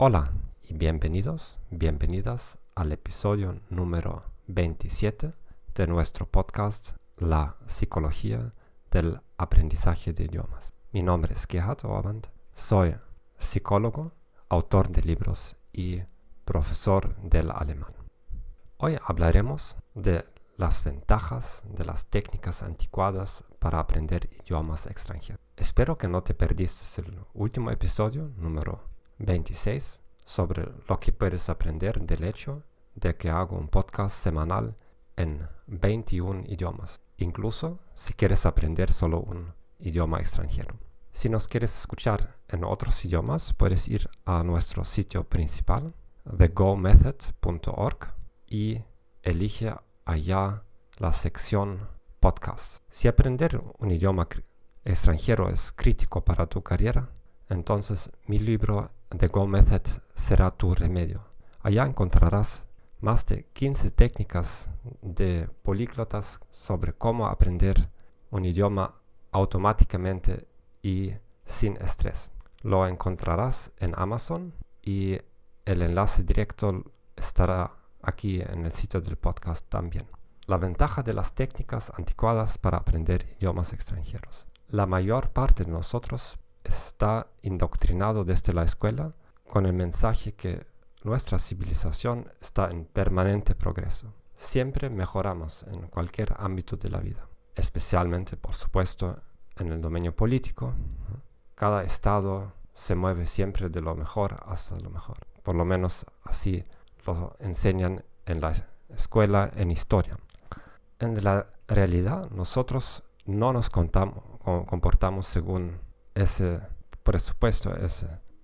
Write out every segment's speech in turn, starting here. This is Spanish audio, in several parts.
Hola y bienvenidos, bienvenidas al episodio número 27 de nuestro podcast La psicología del aprendizaje de idiomas. Mi nombre es Gerhard Orband, soy psicólogo, autor de libros y profesor del alemán. Hoy hablaremos de las ventajas de las técnicas anticuadas para aprender idiomas extranjeros. Espero que no te perdiste el último episodio, número 26, sobre lo que puedes aprender del hecho de que hago un podcast semanal en 21 idiomas, incluso si quieres aprender solo un idioma extranjero. Si nos quieres escuchar en otros idiomas, puedes ir a nuestro sitio principal, thegomethod.org, y elige allá la sección podcast. Si aprender un idioma extranjero es crítico para tu carrera, entonces mi libro The Go Method será tu remedio. Allá encontrarás más de 15 técnicas de políglotas sobre cómo aprender un idioma automáticamente y sin estrés. Lo encontrarás en Amazon y el enlace directo estará aquí en el sitio del podcast también. La ventaja de las técnicas anticuadas para aprender idiomas extranjeros. La mayor parte de nosotros está indoctrinado desde la escuela con el mensaje que nuestra civilización está en permanente progreso. Siempre mejoramos en cualquier ámbito de la vida, especialmente, por supuesto, en el dominio político. Cada estado se mueve siempre de lo mejor hasta lo mejor. Por lo menos así lo enseñan en la escuela en historia. En la realidad nosotros no nos comportamos según ese presupuesto,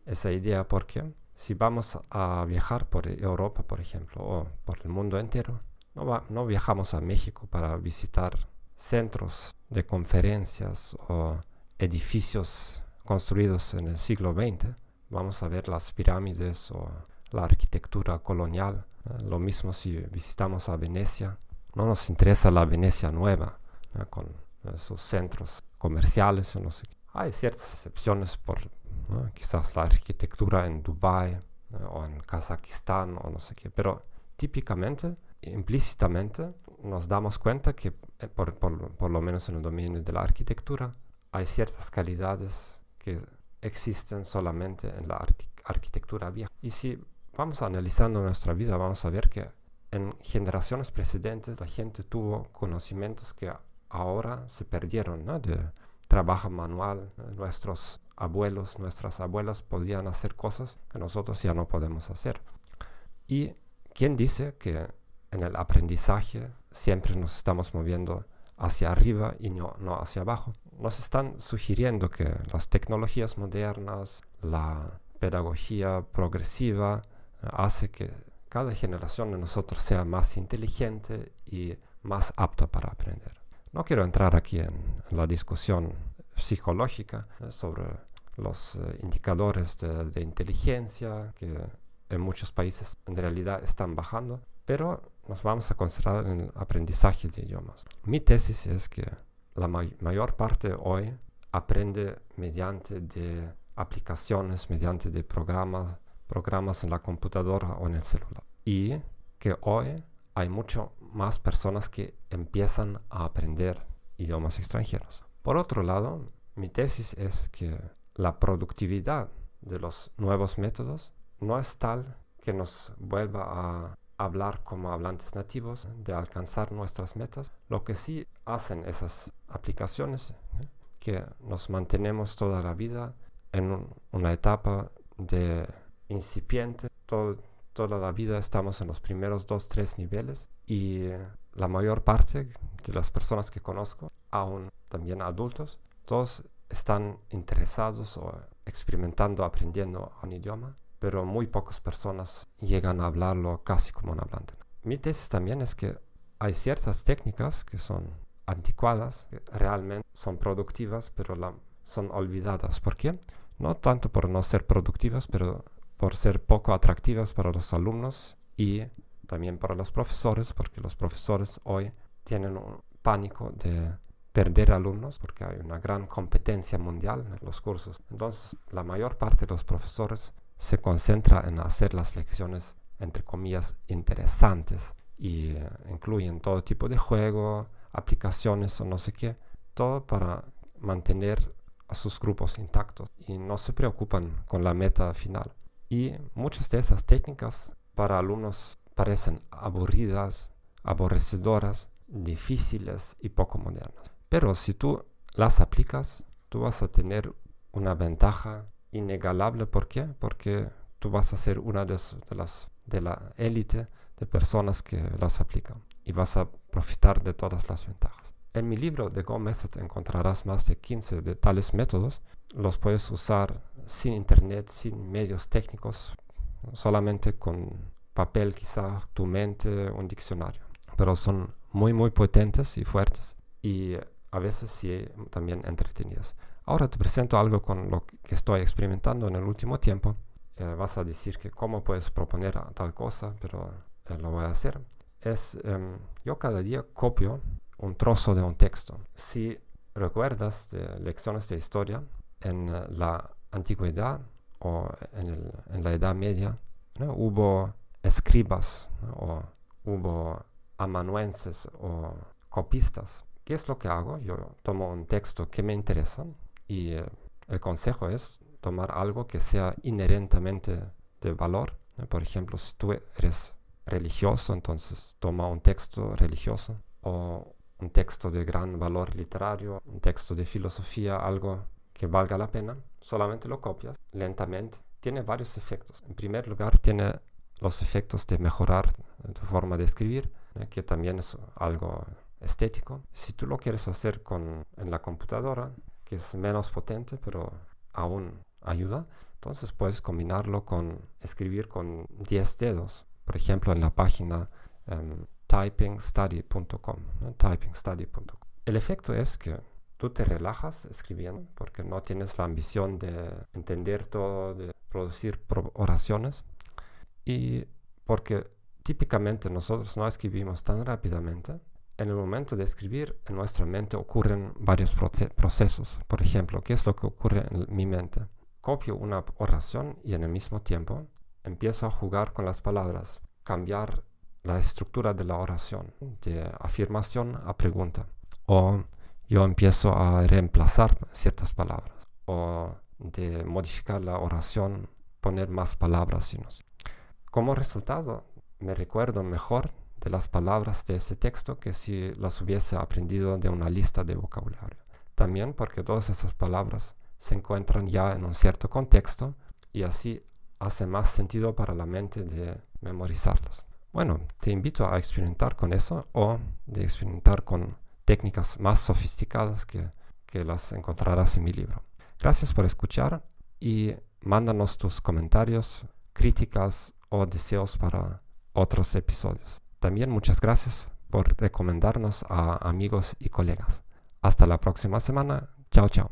esa idea, porque si vamos a viajar por Europa, por ejemplo, o por el mundo entero, no, no viajamos a México para visitar centros de conferencias o edificios construidos en el siglo XX. Vamos a ver las pirámides o la arquitectura colonial. Lo mismo si visitamos a Venecia. No nos interesa la Venecia nueva, con sus centros comerciales. No. Hay ciertas excepciones por quizás la arquitectura en Dubái o en Kazajistán o no sé qué, pero típicamente, implícitamente, nos damos cuenta que eh, por, por, lo menos en el dominio de la arquitectura hay ciertas calidades que existen solamente en la arquitectura vieja. Y si vamos analizando nuestra vida, vamos a ver que en generaciones precedentes la gente tuvo conocimientos que ahora se perdieron, trabajo manual, nuestros abuelos, nuestras abuelas podían hacer cosas que nosotros ya no podemos hacer. Y quién dice que en el aprendizaje siempre nos estamos moviendo hacia arriba y no, no hacia abajo. Nos están sugiriendo que las tecnologías modernas, la pedagogía progresiva, hace que cada generación de nosotros sea más inteligente y más apta para aprender. No quiero entrar aquí en, la discusión psicológica eh, sobre los eh, indicadores de, inteligencia que en muchos países en realidad están bajando, pero nos vamos a concentrar en el aprendizaje de idiomas. Mi tesis es que la mayor parte hoy aprende mediante de aplicaciones, mediante de programas, programas en la computadora o en el celular. Y que hoy hay mucho más personas que empiezan a aprender idiomas extranjeros. Por otro lado, mi tesis es que la productividad de los nuevos métodos no es tal que nos vuelva a hablar como hablantes nativos, de alcanzar nuestras metas. Lo que sí hacen esas aplicaciones, ¿eh? que nos mantenemos toda la vida en una etapa de incipiente, toda la vida estamos en los primeros dos, tres niveles y la mayor parte de las personas que conozco, aún también adultos, todos están interesados o experimentando, aprendiendo un idioma pero muy pocas personas llegan a hablarlo casi como un hablante. Mi tesis también es que hay ciertas técnicas que son anticuadas, que realmente son productivas, pero son olvidadas. ¿Por qué? No tanto por no ser productivas, pero por ser poco atractivas para los alumnos y también para los profesores, porque los profesores hoy tienen un pánico de perder alumnos porque hay una gran competencia mundial en los cursos. Entonces, la mayor parte de los profesores se concentra en hacer las lecciones, entre comillas, interesantes y eh, incluyen todo tipo de juego, aplicaciones o no sé qué, todo para mantener a sus grupos intactos y no se preocupan con la meta final. Y muchas de esas técnicas para alumnos parecen aburridas, aborrecedoras, difíciles y poco modernas. Pero si tú las aplicas, tú vas a tener una ventaja inegalable. ¿Por qué? Porque tú vas a ser una de, las de la élite de personas que las aplican y vas a profitar de todas las ventajas. En mi libro The Go Method encontrarás más de 15 de tales métodos. Los puedes usar sin internet, sin medios técnicos, solamente con papel quizá, tu mente, un diccionario. Pero son muy, muy potentes y fuertes y a veces sí también entretenidas. Ahora te presento algo con lo que estoy experimentando en el último tiempo. Eh, vas a decir que cómo puedes proponer tal cosa, pero eh, lo voy a hacer. Es, em, yo cada día copio un trozo de un texto. Si recuerdas de lecciones de historia, en eh, la antigüedad o en, la Edad Media, hubo escribas o hubo amanuenses o copistas. ¿Qué es lo que hago? Yo tomo un texto que me interesa y eh, el consejo es tomar algo que sea inherentemente de valor. Por ejemplo, si tú eres religioso, entonces toma un texto religioso o un texto de gran valor literario, un texto de filosofía, algo que valga la pena, solamente lo copias lentamente. Tiene varios efectos. En primer lugar, tiene los efectos de mejorar tu forma de escribir, eh, que también es algo estético. Si tú lo quieres hacer con, en la computadora, que es menos potente, pero aún ayuda. Entonces puedes combinarlo con escribir con 10 dedos. Por ejemplo, en la página um, typingstudy.com. typingstudy.com. El efecto es que tú te relajas escribiendo porque no tienes la ambición de entender todo, de producir oraciones. Y porque típicamente nosotros no escribimos tan rápidamente, en el momento de escribir, en nuestra mente ocurren varios procesos. Por ejemplo, ¿qué es lo que ocurre en mi mente? Copio una oración y en el mismo tiempo empiezo a jugar con las palabras, cambiar la estructura de la oración, de afirmación a pregunta. O yo empiezo a reemplazar ciertas palabras. O de modificar la oración, poner más palabras. Como resultado, me recuerdo mejor de las palabras de ese texto que si las hubiese aprendido de una lista de vocabulario. También porque todas esas palabras se encuentran ya en un cierto contexto y así hace más sentido para la mente de memorizarlas. Bueno, te invito a experimentar con eso o de experimentar con técnicas más sofisticadas que, que las encontrarás en mi libro. Gracias por escuchar y mándanos tus comentarios, críticas o deseos para otros episodios. También muchas gracias por recomendarnos a amigos y colegas. Hasta la próxima semana. Chao, chao.